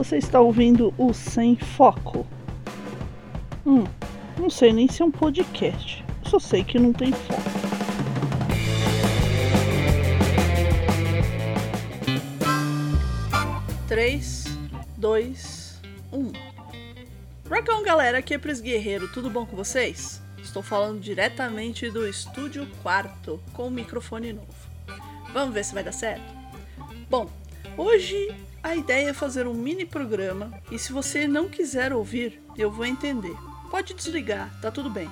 Você está ouvindo o Sem Foco. Hum, não sei nem se é um podcast. Só sei que não tem foco. Três, dois, um. Rockão, galera, aqui é Pris Guerreiro, tudo bom com vocês? Estou falando diretamente do estúdio quarto, com o microfone novo. Vamos ver se vai dar certo? Bom, hoje a ideia é fazer um mini programa e se você não quiser ouvir, eu vou entender. Pode desligar, tá tudo bem.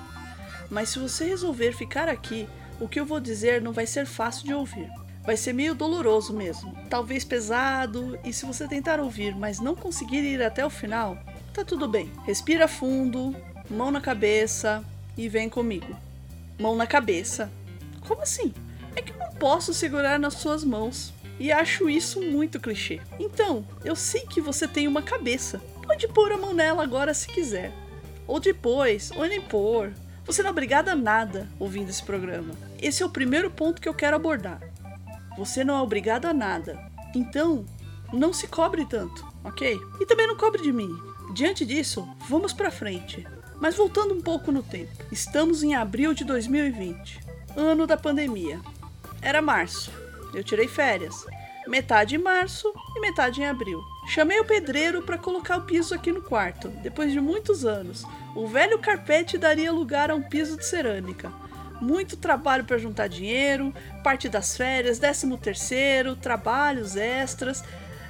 Mas se você resolver ficar aqui, o que eu vou dizer não vai ser fácil de ouvir. Vai ser meio doloroso mesmo, talvez pesado, e se você tentar ouvir, mas não conseguir ir até o final, tá tudo bem. Respira fundo, mão na cabeça e vem comigo. Mão na cabeça. Como assim? É que eu não posso segurar nas suas mãos e acho isso muito clichê. Então, eu sei que você tem uma cabeça. Pode pôr a mão nela agora se quiser. Ou depois, ou nem pôr. Você não é obrigada a nada ouvindo esse programa. Esse é o primeiro ponto que eu quero abordar. Você não é obrigado a nada. Então, não se cobre tanto, ok? E também não cobre de mim. Diante disso, vamos para frente. Mas voltando um pouco no tempo. Estamos em abril de 2020, ano da pandemia. Era março. Eu tirei férias, metade em março e metade em abril. Chamei o pedreiro para colocar o piso aqui no quarto. Depois de muitos anos, o velho carpete daria lugar a um piso de cerâmica. Muito trabalho para juntar dinheiro, parte das férias, décimo terceiro, trabalhos extras,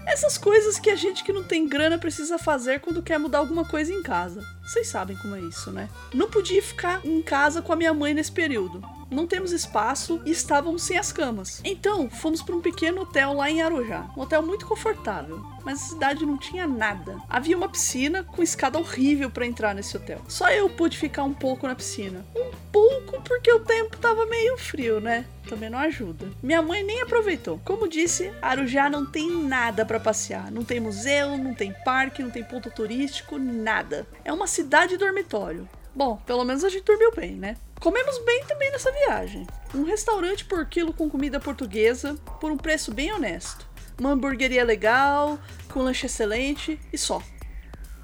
essas coisas que a gente que não tem grana precisa fazer quando quer mudar alguma coisa em casa. Vocês sabem como é isso, né? Não podia ficar em casa com a minha mãe nesse período não temos espaço e estávamos sem as camas. Então, fomos para um pequeno hotel lá em Arujá. Um hotel muito confortável, mas a cidade não tinha nada. Havia uma piscina com escada horrível para entrar nesse hotel. Só eu pude ficar um pouco na piscina. Um pouco porque o tempo estava meio frio, né? Também não ajuda. Minha mãe nem aproveitou. Como disse, Arujá não tem nada para passear. Não tem museu, não tem parque, não tem ponto turístico, nada. É uma cidade dormitório. Bom, pelo menos a gente dormiu bem, né? Comemos bem também nessa viagem. Um restaurante por quilo com comida portuguesa por um preço bem honesto. Uma hamburgueria legal, com lanche excelente e só.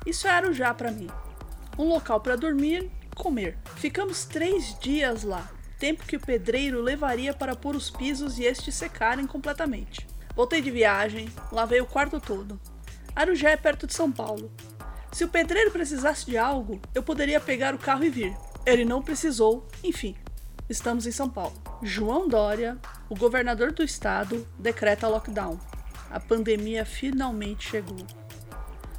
Isso era o já para mim. Um local para dormir comer. Ficamos três dias lá, tempo que o pedreiro levaria para pôr os pisos e estes secarem completamente. Voltei de viagem, lavei o quarto todo. Arujá é perto de São Paulo. Se o pedreiro precisasse de algo, eu poderia pegar o carro e vir. Ele não precisou, enfim. Estamos em São Paulo. João Dória, o governador do estado, decreta lockdown. A pandemia finalmente chegou.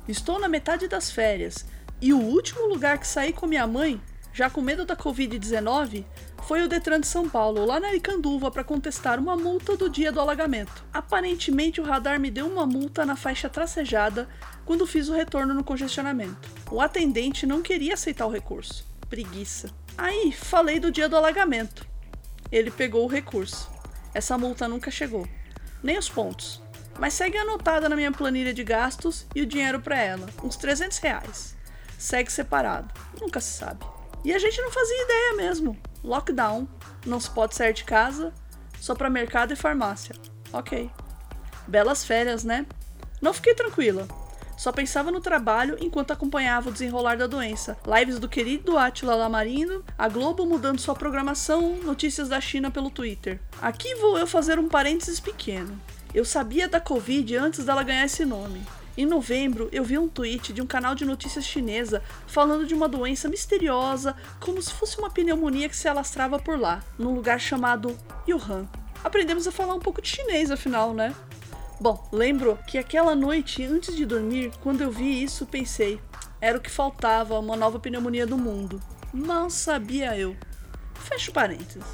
Estou na metade das férias e o último lugar que saí com minha mãe, já com medo da Covid-19, foi o Detran de São Paulo, lá na Aricanduva, para contestar uma multa do dia do alagamento. Aparentemente, o radar me deu uma multa na faixa tracejada quando fiz o retorno no congestionamento. O atendente não queria aceitar o recurso. Preguiça. Aí, falei do dia do alagamento. Ele pegou o recurso. Essa multa nunca chegou. Nem os pontos. Mas segue anotada na minha planilha de gastos e o dinheiro para ela. Uns 300 reais. Segue separado. Nunca se sabe. E a gente não fazia ideia mesmo. Lockdown. Não se pode sair de casa. Só para mercado e farmácia. Ok. Belas férias, né? Não fiquei tranquila. Só pensava no trabalho enquanto acompanhava o desenrolar da doença. Lives do querido Atila Lamarino, a Globo mudando sua programação, notícias da China pelo Twitter. Aqui vou eu fazer um parênteses pequeno. Eu sabia da Covid antes dela ganhar esse nome. Em novembro, eu vi um tweet de um canal de notícias chinesa falando de uma doença misteriosa, como se fosse uma pneumonia que se alastrava por lá, num lugar chamado Wuhan. Aprendemos a falar um pouco de chinês, afinal, né? Bom, lembro que aquela noite, antes de dormir, quando eu vi isso, pensei: era o que faltava, uma nova pneumonia do mundo. Mal sabia eu. Fecho parênteses.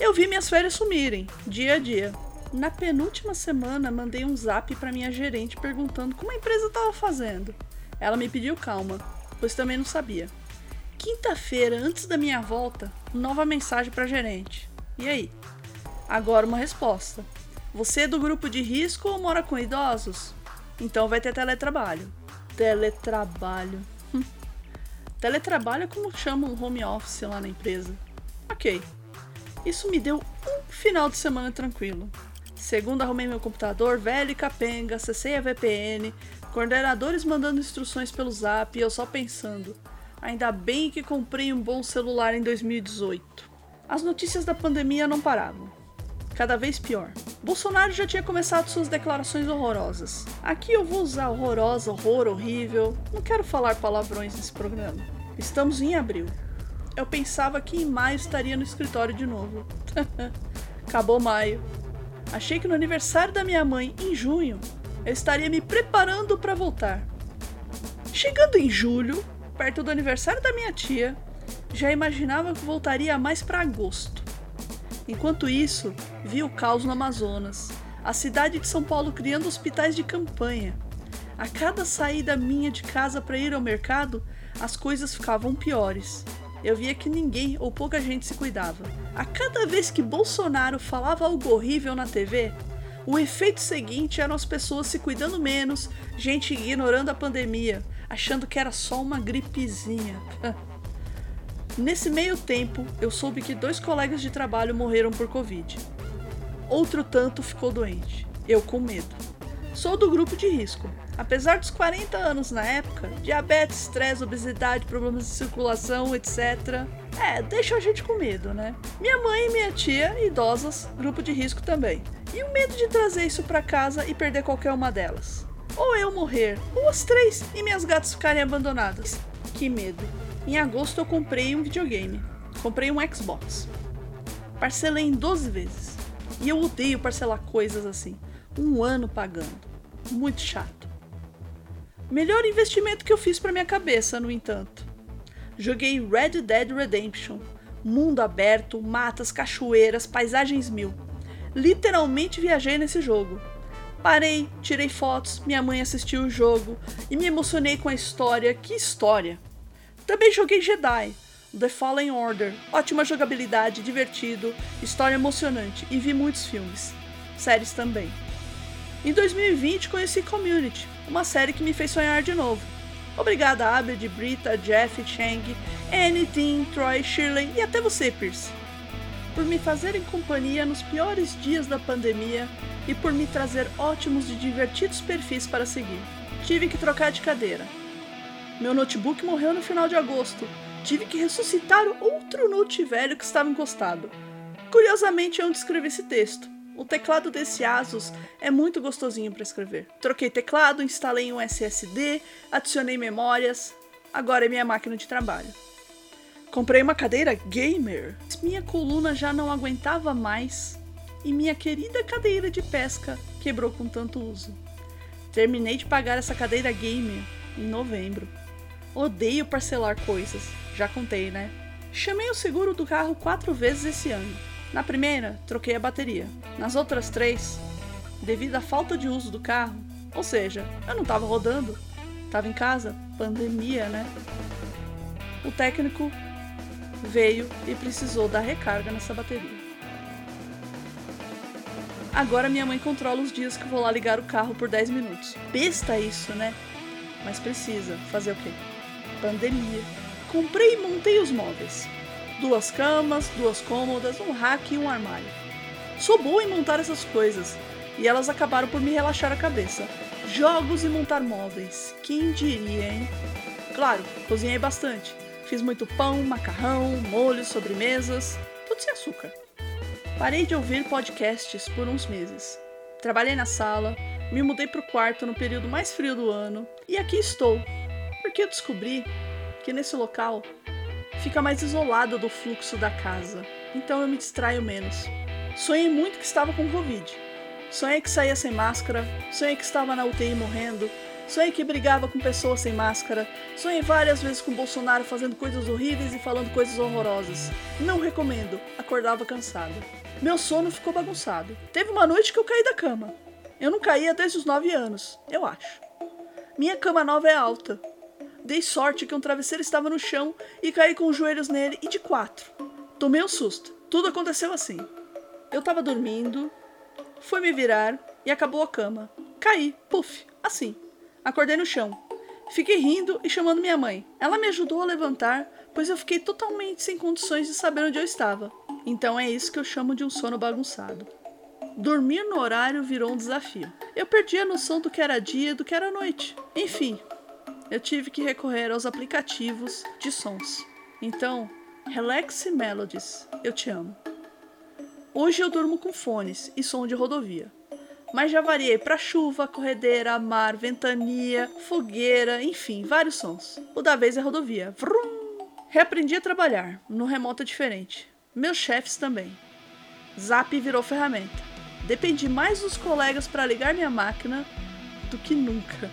Eu vi minhas férias sumirem, dia a dia. Na penúltima semana, mandei um zap para minha gerente perguntando como a empresa estava fazendo. Ela me pediu calma, pois também não sabia. Quinta-feira, antes da minha volta, nova mensagem para gerente. E aí? Agora uma resposta. Você é do grupo de risco ou mora com idosos? Então vai ter teletrabalho. Teletrabalho. Hum. teletrabalho é como chamam um home office lá na empresa. Ok. Isso me deu um final de semana tranquilo. Segundo, arrumei meu computador velho e capenga, acessei a VPN, coordenadores mandando instruções pelo zap e eu só pensando. Ainda bem que comprei um bom celular em 2018. As notícias da pandemia não paravam. Cada vez pior. Bolsonaro já tinha começado suas declarações horrorosas. Aqui eu vou usar horrorosa, horror, horrível. Não quero falar palavrões nesse programa. Estamos em abril. Eu pensava que em maio estaria no escritório de novo. Acabou maio. Achei que no aniversário da minha mãe, em junho, eu estaria me preparando para voltar. Chegando em julho, perto do aniversário da minha tia, já imaginava que voltaria mais para agosto. Enquanto isso, vi o caos no Amazonas, a cidade de São Paulo criando hospitais de campanha. A cada saída minha de casa para ir ao mercado, as coisas ficavam piores. Eu via que ninguém ou pouca gente se cuidava. A cada vez que Bolsonaro falava algo horrível na TV, o efeito seguinte eram as pessoas se cuidando menos, gente ignorando a pandemia, achando que era só uma gripezinha. Nesse meio tempo, eu soube que dois colegas de trabalho morreram por Covid. Outro tanto ficou doente. Eu com medo. Sou do grupo de risco. Apesar dos 40 anos na época, diabetes, estresse, obesidade, problemas de circulação, etc. É, deixa a gente com medo, né? Minha mãe e minha tia, idosas, grupo de risco também. E o medo de trazer isso para casa e perder qualquer uma delas. Ou eu morrer, ou as três e minhas gatas ficarem abandonadas. Que medo. Em agosto eu comprei um videogame. Comprei um Xbox. Parcelei em 12 vezes. E eu odeio parcelar coisas assim. Um ano pagando. Muito chato. Melhor investimento que eu fiz para minha cabeça, no entanto. Joguei Red Dead Redemption. Mundo aberto, matas, cachoeiras, paisagens mil. Literalmente viajei nesse jogo. Parei, tirei fotos, minha mãe assistiu o jogo e me emocionei com a história. Que história! Também joguei Jedi, The Fallen Order, ótima jogabilidade, divertido, história emocionante e vi muitos filmes, séries também. Em 2020 conheci Community, uma série que me fez sonhar de novo. Obrigada a Abed, Brita, Jeff, Chang, Dean, Troy, Shirley e até você, Pierce, por me fazerem companhia nos piores dias da pandemia e por me trazer ótimos e divertidos perfis para seguir. Tive que trocar de cadeira, meu notebook morreu no final de agosto. Tive que ressuscitar outro note velho que estava encostado. Curiosamente, é onde escrevi esse texto. O teclado desse Asus é muito gostosinho para escrever. Troquei teclado, instalei um SSD, adicionei memórias. Agora é minha máquina de trabalho. Comprei uma cadeira gamer. Minha coluna já não aguentava mais e minha querida cadeira de pesca quebrou com tanto uso. Terminei de pagar essa cadeira gamer em novembro. Odeio parcelar coisas, já contei, né? Chamei o seguro do carro quatro vezes esse ano. Na primeira, troquei a bateria. Nas outras três, devido à falta de uso do carro, ou seja, eu não estava rodando, estava em casa, pandemia, né? O técnico veio e precisou dar recarga nessa bateria. Agora minha mãe controla os dias que vou lá ligar o carro por 10 minutos. Besta isso, né? Mas precisa. Fazer o quê? pandemia, comprei e montei os móveis. Duas camas, duas cômodas, um rack e um armário. Sou boa em montar essas coisas, e elas acabaram por me relaxar a cabeça. Jogos e montar móveis. Quem diria, hein? Claro, cozinhei bastante. Fiz muito pão, macarrão, molhos, sobremesas, tudo sem açúcar. Parei de ouvir podcasts por uns meses. Trabalhei na sala, me mudei para o quarto no período mais frio do ano e aqui estou, porque eu descobri que nesse local fica mais isolado do fluxo da casa, então eu me distraio menos. Sonhei muito que estava com Covid. Sonhei que saía sem máscara, sonhei que estava na UTI morrendo, sonhei que brigava com pessoas sem máscara, sonhei várias vezes com Bolsonaro fazendo coisas horríveis e falando coisas horrorosas. Não recomendo, acordava cansado. Meu sono ficou bagunçado. Teve uma noite que eu caí da cama. Eu não caía desde os 9 anos, eu acho. Minha cama nova é alta, Dei sorte que um travesseiro estava no chão e caí com os joelhos nele e de quatro. Tomei um susto. Tudo aconteceu assim. Eu estava dormindo, fui me virar e acabou a cama. Caí, puf, assim. Acordei no chão. Fiquei rindo e chamando minha mãe. Ela me ajudou a levantar, pois eu fiquei totalmente sem condições de saber onde eu estava. Então é isso que eu chamo de um sono bagunçado. Dormir no horário virou um desafio. Eu perdi a noção do que era dia e do que era noite. Enfim, eu tive que recorrer aos aplicativos de sons. Então, Relax Melodies, eu te amo. Hoje eu durmo com fones e som de rodovia. Mas já variei para chuva, corredeira, mar, ventania, fogueira, enfim, vários sons. O da vez é rodovia. Vrum! Reaprendi a trabalhar, no remoto é diferente. Meus chefes também. Zap virou ferramenta. Dependi mais dos colegas para ligar minha máquina do que nunca.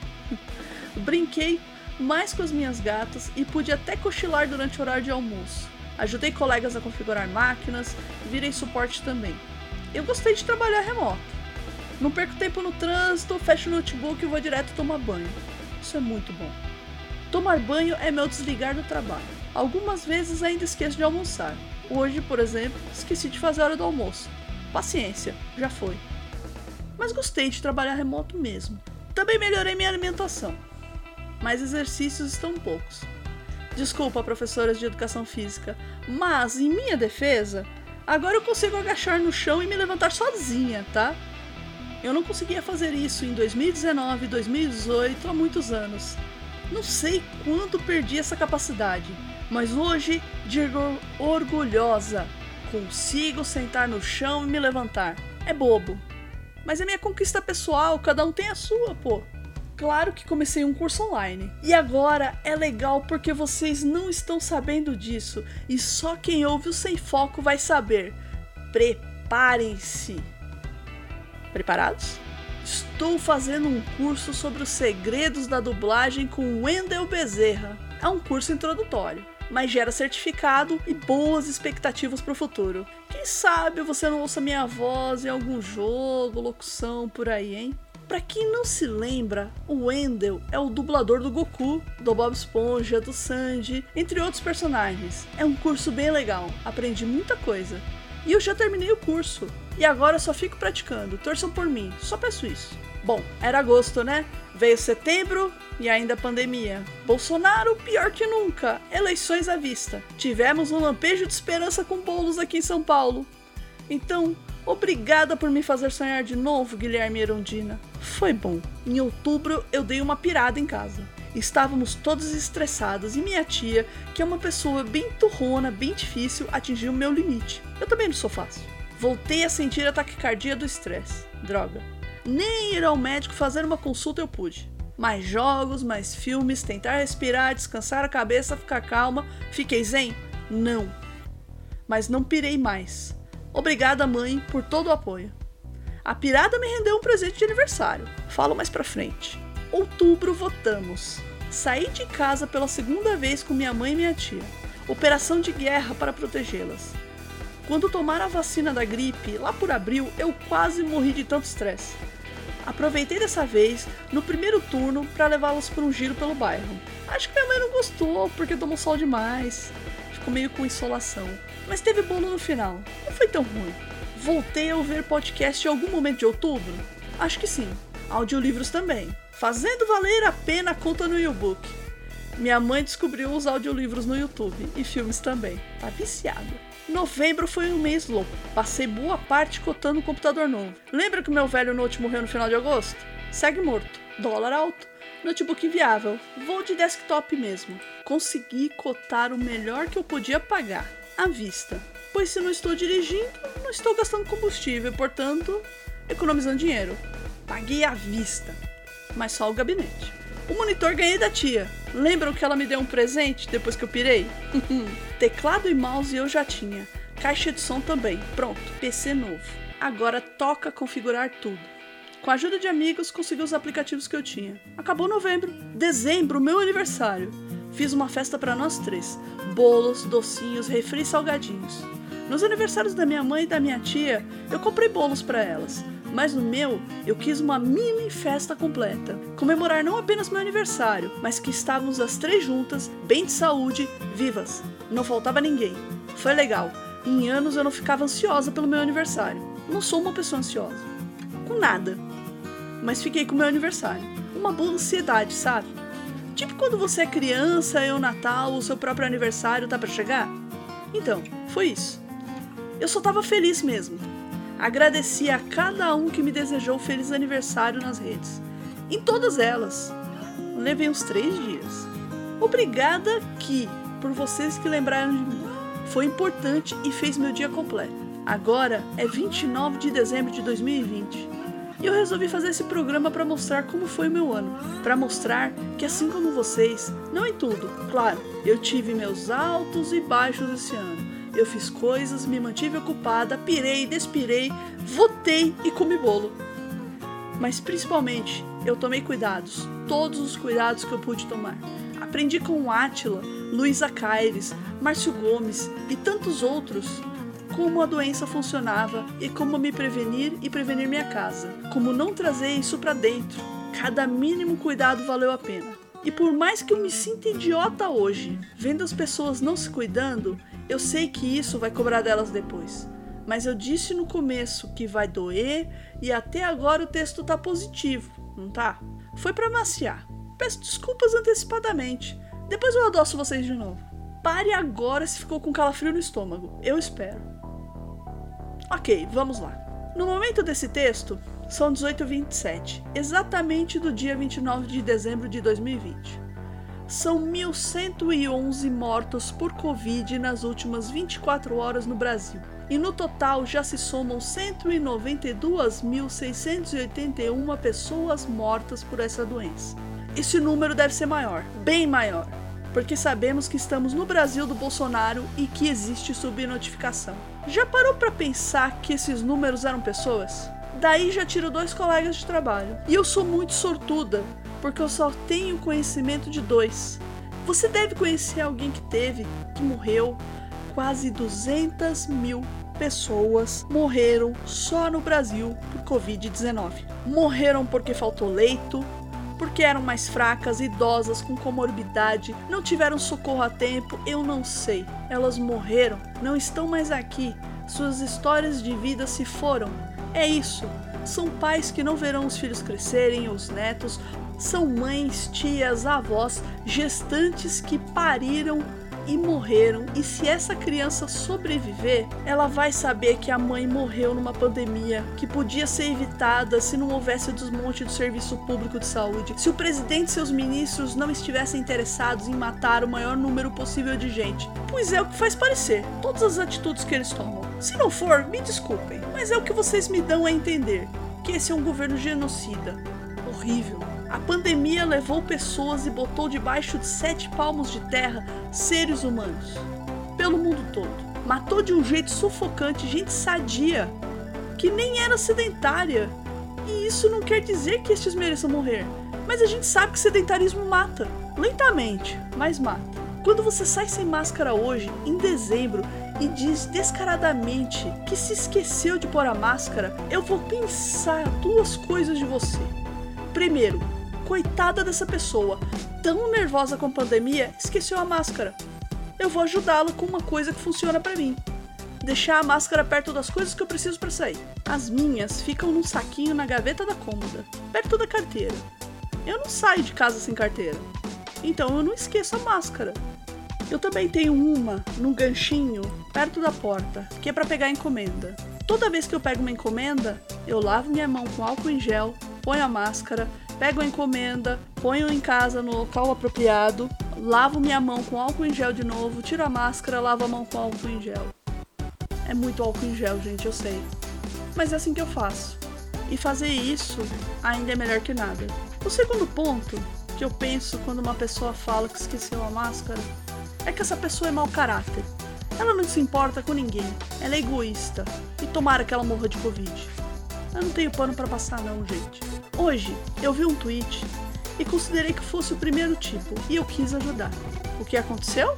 Brinquei mais com as minhas gatas e pude até cochilar durante o horário de almoço. Ajudei colegas a configurar máquinas, virei suporte também. Eu gostei de trabalhar remoto. Não perco tempo no trânsito, fecho o notebook e vou direto tomar banho. Isso é muito bom. Tomar banho é meu desligar do trabalho. Algumas vezes ainda esqueço de almoçar. Hoje, por exemplo, esqueci de fazer a hora do almoço. Paciência, já foi. Mas gostei de trabalhar remoto mesmo. Também melhorei minha alimentação. Mas exercícios estão poucos. Desculpa, professoras de educação física, mas em minha defesa, agora eu consigo agachar no chão e me levantar sozinha, tá? Eu não conseguia fazer isso em 2019, 2018, há muitos anos. Não sei quando perdi essa capacidade, mas hoje digo orgulhosa. Consigo sentar no chão e me levantar. É bobo. Mas é minha conquista pessoal, cada um tem a sua, pô. Claro que comecei um curso online. E agora é legal porque vocês não estão sabendo disso e só quem ouve o Sem Foco vai saber. Preparem-se. Preparados? Estou fazendo um curso sobre os segredos da dublagem com Wendel Bezerra. É um curso introdutório, mas gera certificado e boas expectativas para o futuro. Quem sabe você não ouça minha voz em algum jogo, locução por aí, hein? Para quem não se lembra, o Wendell é o dublador do Goku, do Bob Esponja, do Sanji, entre outros personagens. É um curso bem legal, aprendi muita coisa. E eu já terminei o curso. E agora só fico praticando. Torçam por mim, só peço isso. Bom, era agosto, né? Veio setembro e ainda pandemia. Bolsonaro, pior que nunca. Eleições à vista. Tivemos um lampejo de esperança com bolos aqui em São Paulo. Então, Obrigada por me fazer sonhar de novo, Guilherme Erondina. Foi bom. Em outubro eu dei uma pirada em casa. Estávamos todos estressados e minha tia, que é uma pessoa bem turrona, bem difícil, atingiu o meu limite. Eu também não sou fácil. Voltei a sentir a taquicardia do estresse. Droga. Nem ir ao médico fazer uma consulta eu pude. Mais jogos, mais filmes, tentar respirar, descansar a cabeça, ficar calma. Fiquei zen? Não. Mas não pirei mais. Obrigada, mãe, por todo o apoio. A pirada me rendeu um presente de aniversário. Falo mais pra frente. Outubro votamos. Saí de casa pela segunda vez com minha mãe e minha tia. Operação de guerra para protegê-las. Quando tomaram a vacina da gripe, lá por abril, eu quase morri de tanto estresse. Aproveitei dessa vez, no primeiro turno, para levá-las por um giro pelo bairro. Acho que minha mãe não gostou, porque tomou sol demais. Ficou meio com insolação. Mas teve bolo no final. Não foi tão ruim. Voltei a ouvir podcast em algum momento de outubro? Acho que sim. Audiolivros também. Fazendo valer a pena a conta no e-book. Minha mãe descobriu os audiolivros no YouTube e filmes também. Tá viciada. Novembro foi um mês louco. Passei boa parte cotando um computador novo. Lembra que o meu velho note morreu no final de agosto? Segue morto. Dólar alto. Notebook inviável. Vou de desktop mesmo. Consegui cotar o melhor que eu podia pagar à vista, pois se não estou dirigindo, não estou gastando combustível, portanto, economizando dinheiro. Paguei à vista, mas só o gabinete. O monitor ganhei da tia. Lembram que ela me deu um presente depois que eu pirei? Teclado e mouse eu já tinha. Caixa de som também. Pronto, PC novo. Agora toca configurar tudo. Com a ajuda de amigos, consegui os aplicativos que eu tinha. Acabou novembro. Dezembro, meu aniversário. Fiz uma festa para nós três: bolos, docinhos, refri e salgadinhos. Nos aniversários da minha mãe e da minha tia, eu comprei bolos para elas, mas no meu eu quis uma mini festa completa. Comemorar não apenas meu aniversário, mas que estávamos as três juntas, bem de saúde, vivas. Não faltava ninguém. Foi legal. Em anos eu não ficava ansiosa pelo meu aniversário. Não sou uma pessoa ansiosa. Com nada. Mas fiquei com meu aniversário. Uma boa ansiedade, sabe? Tipo quando você é criança e o Natal, o seu próprio aniversário tá para chegar? Então, foi isso. Eu só tava feliz mesmo. Agradeci a cada um que me desejou feliz aniversário nas redes. Em todas elas. Levei uns três dias. Obrigada que por vocês que lembraram de mim. Foi importante e fez meu dia completo. Agora é 29 de dezembro de 2020 e eu resolvi fazer esse programa para mostrar como foi o meu ano, para mostrar que assim como vocês, não em tudo, claro, eu tive meus altos e baixos esse ano. Eu fiz coisas, me mantive ocupada, pirei, despirei, votei e comi bolo. Mas principalmente, eu tomei cuidados, todos os cuidados que eu pude tomar. Aprendi com Átila, Luísa Caires, Márcio Gomes e tantos outros como a doença funcionava e como me prevenir e prevenir minha casa. Como não trazer isso para dentro. Cada mínimo cuidado valeu a pena. E por mais que eu me sinta idiota hoje, vendo as pessoas não se cuidando, eu sei que isso vai cobrar delas depois. Mas eu disse no começo que vai doer e até agora o texto tá positivo, não tá? Foi para maciar. Peço desculpas antecipadamente. Depois eu adoço vocês de novo. Pare agora se ficou com calafrio no estômago. Eu espero. Ok, vamos lá. No momento desse texto, são 18h27, exatamente do dia 29 de dezembro de 2020. São 1.111 mortos por Covid nas últimas 24 horas no Brasil. E no total já se somam 192.681 pessoas mortas por essa doença esse número deve ser maior, bem maior, porque sabemos que estamos no Brasil do Bolsonaro e que existe subnotificação. Já parou para pensar que esses números eram pessoas? Daí já tiro dois colegas de trabalho. E eu sou muito sortuda, porque eu só tenho conhecimento de dois. Você deve conhecer alguém que teve, que morreu. Quase 200 mil pessoas morreram só no Brasil por Covid-19. Morreram porque faltou leito, porque eram mais fracas, idosas, com comorbidade, não tiveram socorro a tempo, eu não sei. Elas morreram, não estão mais aqui, suas histórias de vida se foram. É isso. São pais que não verão os filhos crescerem, os netos, são mães, tias, avós, gestantes que pariram e morreram. E se essa criança sobreviver, ela vai saber que a mãe morreu numa pandemia que podia ser evitada se não houvesse o desmonte do serviço público de saúde, se o presidente e seus ministros não estivessem interessados em matar o maior número possível de gente. Pois é o que faz parecer, todas as atitudes que eles tomam. Se não for, me desculpem, mas é o que vocês me dão a entender: que esse é um governo genocida. Horrível. A pandemia levou pessoas e botou debaixo de sete palmos de terra seres humanos. Pelo mundo todo. Matou de um jeito sufocante gente sadia, que nem era sedentária. E isso não quer dizer que estes mereçam morrer. Mas a gente sabe que sedentarismo mata. Lentamente, mas mata. Quando você sai sem máscara hoje, em dezembro, e diz descaradamente que se esqueceu de pôr a máscara, eu vou pensar duas coisas de você. Primeiro, Coitada dessa pessoa, tão nervosa com a pandemia, esqueceu a máscara. Eu vou ajudá-la com uma coisa que funciona para mim. Deixar a máscara perto das coisas que eu preciso para sair. As minhas ficam num saquinho na gaveta da cômoda, perto da carteira. Eu não saio de casa sem carteira. Então eu não esqueço a máscara. Eu também tenho uma num ganchinho perto da porta, que é para pegar encomenda. Toda vez que eu pego uma encomenda, eu lavo minha mão com álcool em gel, ponho a máscara, pego a encomenda, ponho em casa no local apropriado, lavo minha mão com álcool em gel de novo, tiro a máscara, lavo a mão com álcool em gel. É muito álcool em gel, gente, eu sei. Mas é assim que eu faço. E fazer isso ainda é melhor que nada. O segundo ponto que eu penso quando uma pessoa fala que esqueceu a máscara é que essa pessoa é mau caráter. Ela não se importa com ninguém, ela é egoísta. E tomara que ela morra de Covid. Eu não tenho pano para passar não, gente. Hoje eu vi um tweet e considerei que fosse o primeiro tipo e eu quis ajudar. O que aconteceu?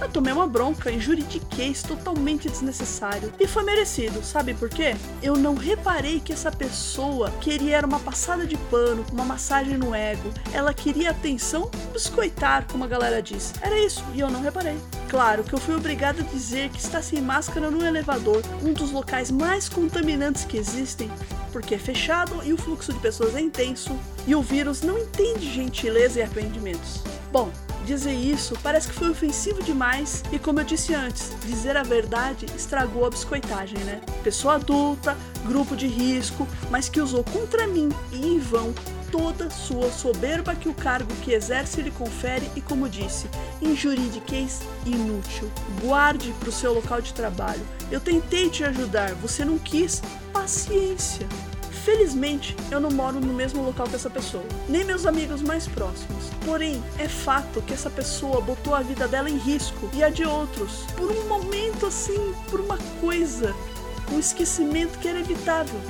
Eu tomei uma bronca e juridiquei totalmente desnecessário. E foi merecido, sabe por quê? Eu não reparei que essa pessoa queria era uma passada de pano, uma massagem no ego. Ela queria atenção, biscoitar, como a galera diz. Era isso, e eu não reparei. Claro que eu fui obrigada a dizer que estar sem máscara no elevador, um dos locais mais contaminantes que existem, porque é fechado e o fluxo de pessoas é intenso, e o vírus não entende gentileza e arrependimentos. Bom, Dizer isso parece que foi ofensivo demais e, como eu disse antes, dizer a verdade estragou a biscoitagem, né? Pessoa adulta, grupo de risco, mas que usou contra mim e em vão toda sua soberba que o cargo que exerce lhe confere e, como disse, injuridiquez inútil. Guarde para o seu local de trabalho. Eu tentei te ajudar, você não quis. Paciência. Felizmente, eu não moro no mesmo local que essa pessoa, nem meus amigos mais próximos. Porém, é fato que essa pessoa botou a vida dela em risco e a de outros, por um momento assim, por uma coisa, um esquecimento que era evitável.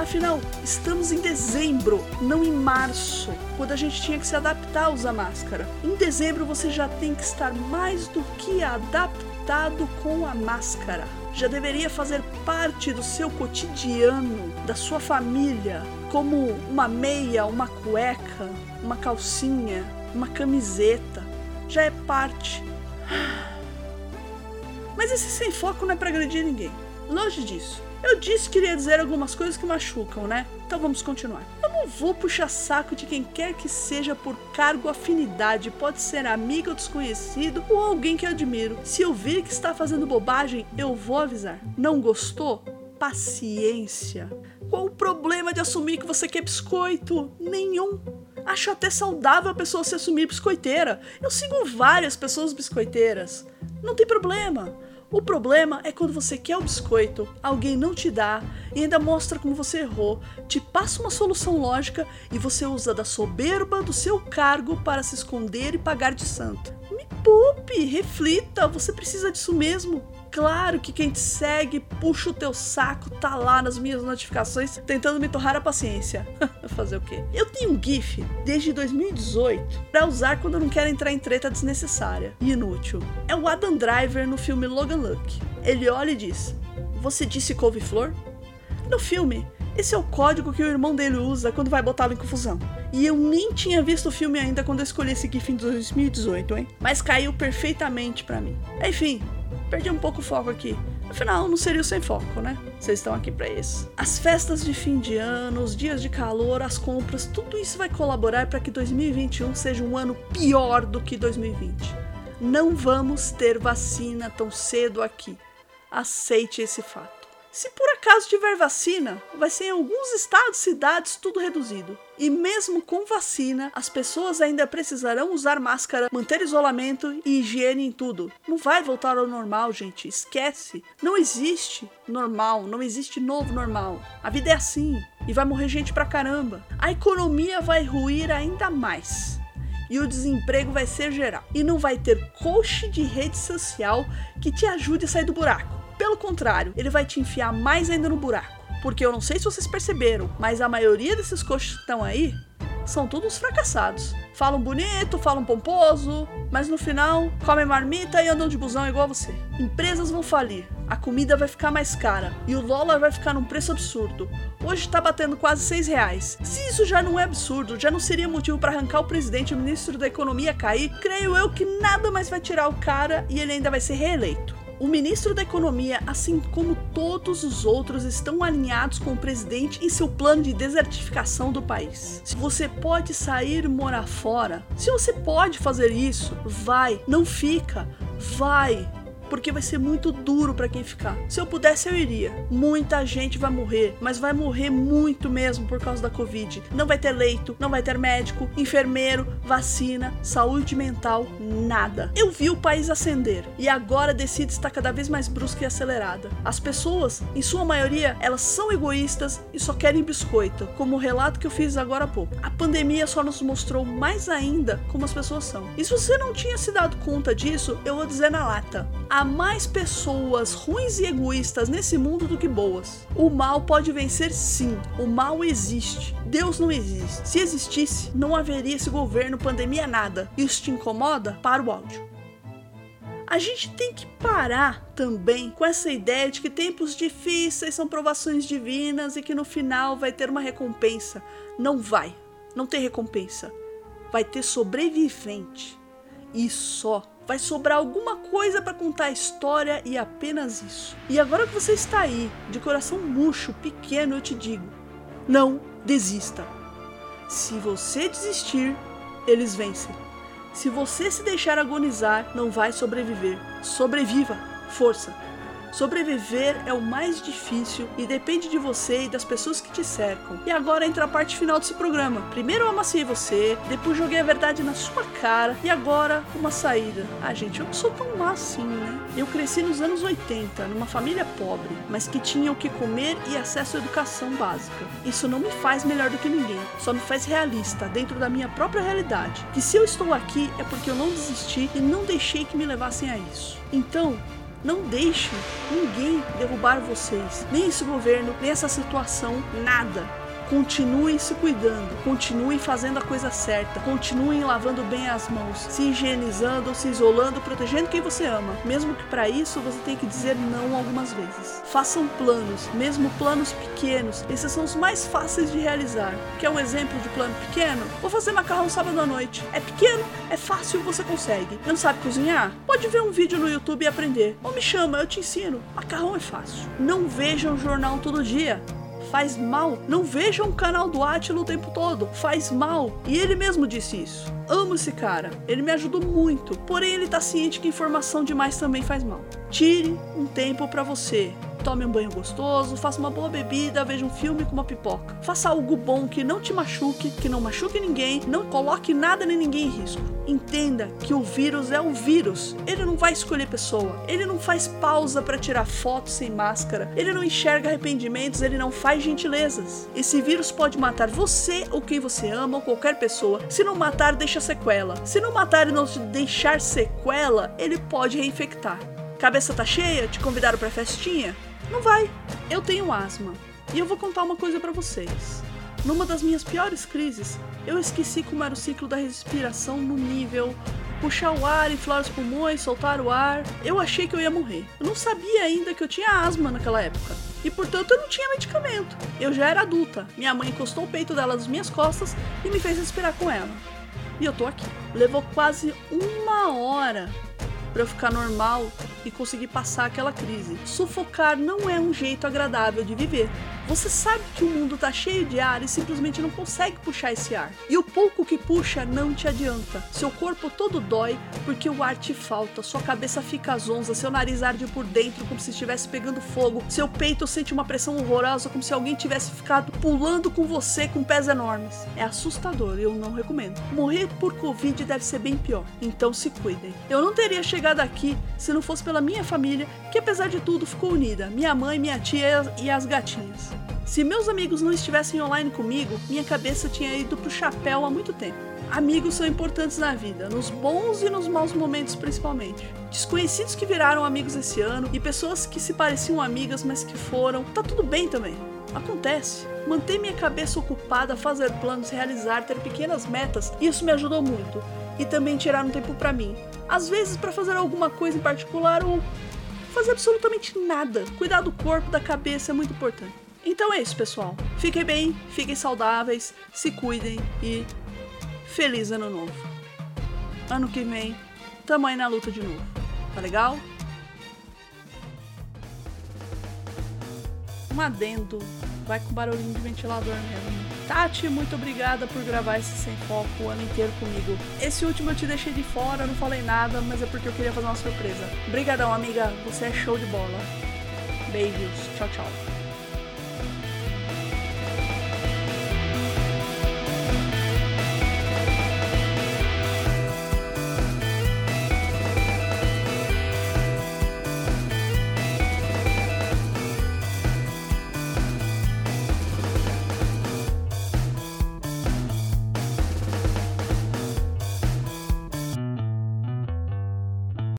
Afinal, estamos em dezembro, não em março, quando a gente tinha que se adaptar a usar máscara. Em dezembro você já tem que estar mais do que adaptado com a máscara já deveria fazer parte do seu cotidiano, da sua família, como uma meia, uma cueca, uma calcinha, uma camiseta. Já é parte. Mas esse sem foco não é para agredir ninguém. Longe disso. Eu disse que iria dizer algumas coisas que machucam, né? Então vamos continuar. Eu não vou puxar saco de quem quer que seja por cargo ou afinidade, pode ser amigo desconhecido ou alguém que eu admiro. Se eu vir que está fazendo bobagem, eu vou avisar. Não gostou? Paciência. Qual o problema de assumir que você quer biscoito? Nenhum. Acho até saudável a pessoa se assumir biscoiteira. Eu sigo várias pessoas biscoiteiras. Não tem problema. O problema é quando você quer o biscoito, alguém não te dá e ainda mostra como você errou, te passa uma solução lógica e você usa da soberba do seu cargo para se esconder e pagar de santo. Me poupe, reflita, você precisa disso mesmo. Claro que quem te segue, puxa o teu saco, tá lá nas minhas notificações tentando me torrar a paciência. Fazer o quê? Eu tenho um GIF desde 2018 para usar quando eu não quero entrar em treta desnecessária e inútil. É o Adam Driver no filme Logan Luck. Ele olha e diz: Você disse couve-flor? No filme, esse é o código que o irmão dele usa quando vai botá-lo em confusão. E eu nem tinha visto o filme ainda quando eu escolhi esse GIF em 2018, hein? Mas caiu perfeitamente para mim. Enfim, perdi um pouco o foco aqui. Afinal, não seria o sem foco, né? Vocês estão aqui para isso. As festas de fim de ano, os dias de calor, as compras, tudo isso vai colaborar para que 2021 seja um ano pior do que 2020. Não vamos ter vacina tão cedo aqui. Aceite esse fato. Se por acaso tiver vacina, vai ser em alguns estados, cidades, tudo reduzido. E mesmo com vacina, as pessoas ainda precisarão usar máscara, manter isolamento e higiene em tudo. Não vai voltar ao normal, gente. Esquece. Não existe normal, não existe novo normal. A vida é assim e vai morrer gente pra caramba. A economia vai ruir ainda mais e o desemprego vai ser geral. E não vai ter coach de rede social que te ajude a sair do buraco. Pelo contrário, ele vai te enfiar mais ainda no buraco. Porque eu não sei se vocês perceberam, mas a maioria desses coxos que estão aí são todos fracassados. Falam bonito, falam pomposo, mas no final comem marmita e andam de busão igual você. Empresas vão falir, a comida vai ficar mais cara e o dólar vai ficar num preço absurdo. Hoje tá batendo quase 6 reais. Se isso já não é absurdo, já não seria motivo para arrancar o presidente e o ministro da economia cair, creio eu que nada mais vai tirar o cara e ele ainda vai ser reeleito. O ministro da Economia, assim como todos os outros, estão alinhados com o presidente em seu plano de desertificação do país. Se você pode sair e morar fora, se você pode fazer isso, vai, não fica, vai porque vai ser muito duro para quem ficar. Se eu pudesse, eu iria. Muita gente vai morrer, mas vai morrer muito mesmo por causa da Covid. Não vai ter leito, não vai ter médico, enfermeiro, vacina, saúde mental, nada. Eu vi o país ascender e agora a descida está cada vez mais brusca e acelerada. As pessoas, em sua maioria, elas são egoístas e só querem biscoito, como o relato que eu fiz agora há pouco. A pandemia só nos mostrou mais ainda como as pessoas são. E se você não tinha se dado conta disso, eu vou dizer na lata. A há mais pessoas ruins e egoístas nesse mundo do que boas. O mal pode vencer sim, o mal existe. Deus não existe. Se existisse, não haveria esse governo, pandemia, nada. Isso te incomoda? Para o áudio. A gente tem que parar também com essa ideia de que tempos difíceis são provações divinas e que no final vai ter uma recompensa. Não vai. Não tem recompensa. Vai ter sobrevivente. E só vai sobrar alguma coisa para contar a história e apenas isso. E agora que você está aí, de coração murcho, pequeno, eu te digo: não desista. Se você desistir, eles vencem. Se você se deixar agonizar, não vai sobreviver. Sobreviva! Força! Sobreviver é o mais difícil e depende de você e das pessoas que te cercam. E agora entra a parte final desse programa. Primeiro eu amaciei você, depois joguei a verdade na sua cara e agora uma saída. Ah, gente, eu não sou tão má assim, né? Eu cresci nos anos 80, numa família pobre, mas que tinha o que comer e acesso à educação básica. Isso não me faz melhor do que ninguém, só me faz realista dentro da minha própria realidade. Que se eu estou aqui é porque eu não desisti e não deixei que me levassem a isso. Então, não deixe ninguém derrubar vocês, nem esse governo, nem essa situação, nada. Continuem se cuidando, continuem fazendo a coisa certa, continuem lavando bem as mãos, se higienizando, se isolando, protegendo quem você ama. Mesmo que para isso você tenha que dizer não algumas vezes. Façam planos, mesmo planos pequenos. Esses são os mais fáceis de realizar. Quer um exemplo de plano pequeno? Vou fazer macarrão sábado à noite. É pequeno, é fácil, você consegue. Não sabe cozinhar? Pode ver um vídeo no YouTube e aprender. Ou me chama, eu te ensino. Macarrão é fácil. Não vejam jornal todo dia faz mal. Não vejam o canal do Atila o tempo todo, faz mal. E ele mesmo disse isso. Amo esse cara, ele me ajudou muito. Porém, ele tá ciente que informação demais também faz mal. Tire um tempo para você, tome um banho gostoso, faça uma boa bebida, veja um filme com uma pipoca. Faça algo bom que não te machuque, que não machuque ninguém, não coloque nada nem ninguém em risco. Entenda que o vírus é o vírus. Ele não vai escolher pessoa. Ele não faz pausa para tirar fotos sem máscara. Ele não enxerga arrependimentos, ele não faz gentilezas. Esse vírus pode matar você ou quem você ama ou qualquer pessoa. Se não matar, deixa sequela. Se não matar e não deixar sequela, ele pode reinfectar. Cabeça tá cheia? Te convidaram pra festinha? Não vai. Eu tenho asma. E eu vou contar uma coisa para vocês. Numa das minhas piores crises, eu esqueci como era o ciclo da respiração no nível puxar o ar, inflar os pulmões, soltar o ar. Eu achei que eu ia morrer. Eu não sabia ainda que eu tinha asma naquela época. E portanto eu não tinha medicamento. Eu já era adulta. Minha mãe encostou o peito dela nas minhas costas e me fez respirar com ela. E eu tô aqui. Levou quase uma hora para eu ficar normal e conseguir passar aquela crise. Sufocar não é um jeito agradável de viver. Você sabe que o mundo tá cheio de ar e simplesmente não consegue puxar esse ar. E o pouco que puxa não te adianta. Seu corpo todo dói porque o ar te falta, sua cabeça fica zonza, seu nariz arde por dentro como se estivesse pegando fogo, seu peito sente uma pressão horrorosa como se alguém tivesse ficado pulando com você com pés enormes. É assustador eu não recomendo. Morrer por Covid deve ser bem pior, então se cuidem. Eu não teria chegado aqui se não fosse pela minha família, que apesar de tudo ficou unida: minha mãe, minha tia e as gatinhas. Se meus amigos não estivessem online comigo, minha cabeça tinha ido pro chapéu há muito tempo. Amigos são importantes na vida, nos bons e nos maus momentos principalmente. Desconhecidos que viraram amigos esse ano e pessoas que se pareciam amigas, mas que foram, tá tudo bem também. Acontece. Manter minha cabeça ocupada, fazer planos, realizar, ter pequenas metas, isso me ajudou muito. E também tirar um tempo para mim. Às vezes para fazer alguma coisa em particular ou fazer absolutamente nada. Cuidar do corpo, da cabeça é muito importante. Então é isso, pessoal. Fiquem bem, fiquem saudáveis, se cuidem e feliz ano novo. Ano que vem, tamo aí na luta de novo. Tá legal? Um adendo. Vai com barulhinho de ventilador mesmo. Tati, muito obrigada por gravar esse Sem Foco o ano inteiro comigo. Esse último eu te deixei de fora, não falei nada, mas é porque eu queria fazer uma surpresa. Obrigadão, amiga. Você é show de bola. Beijos. Tchau, tchau.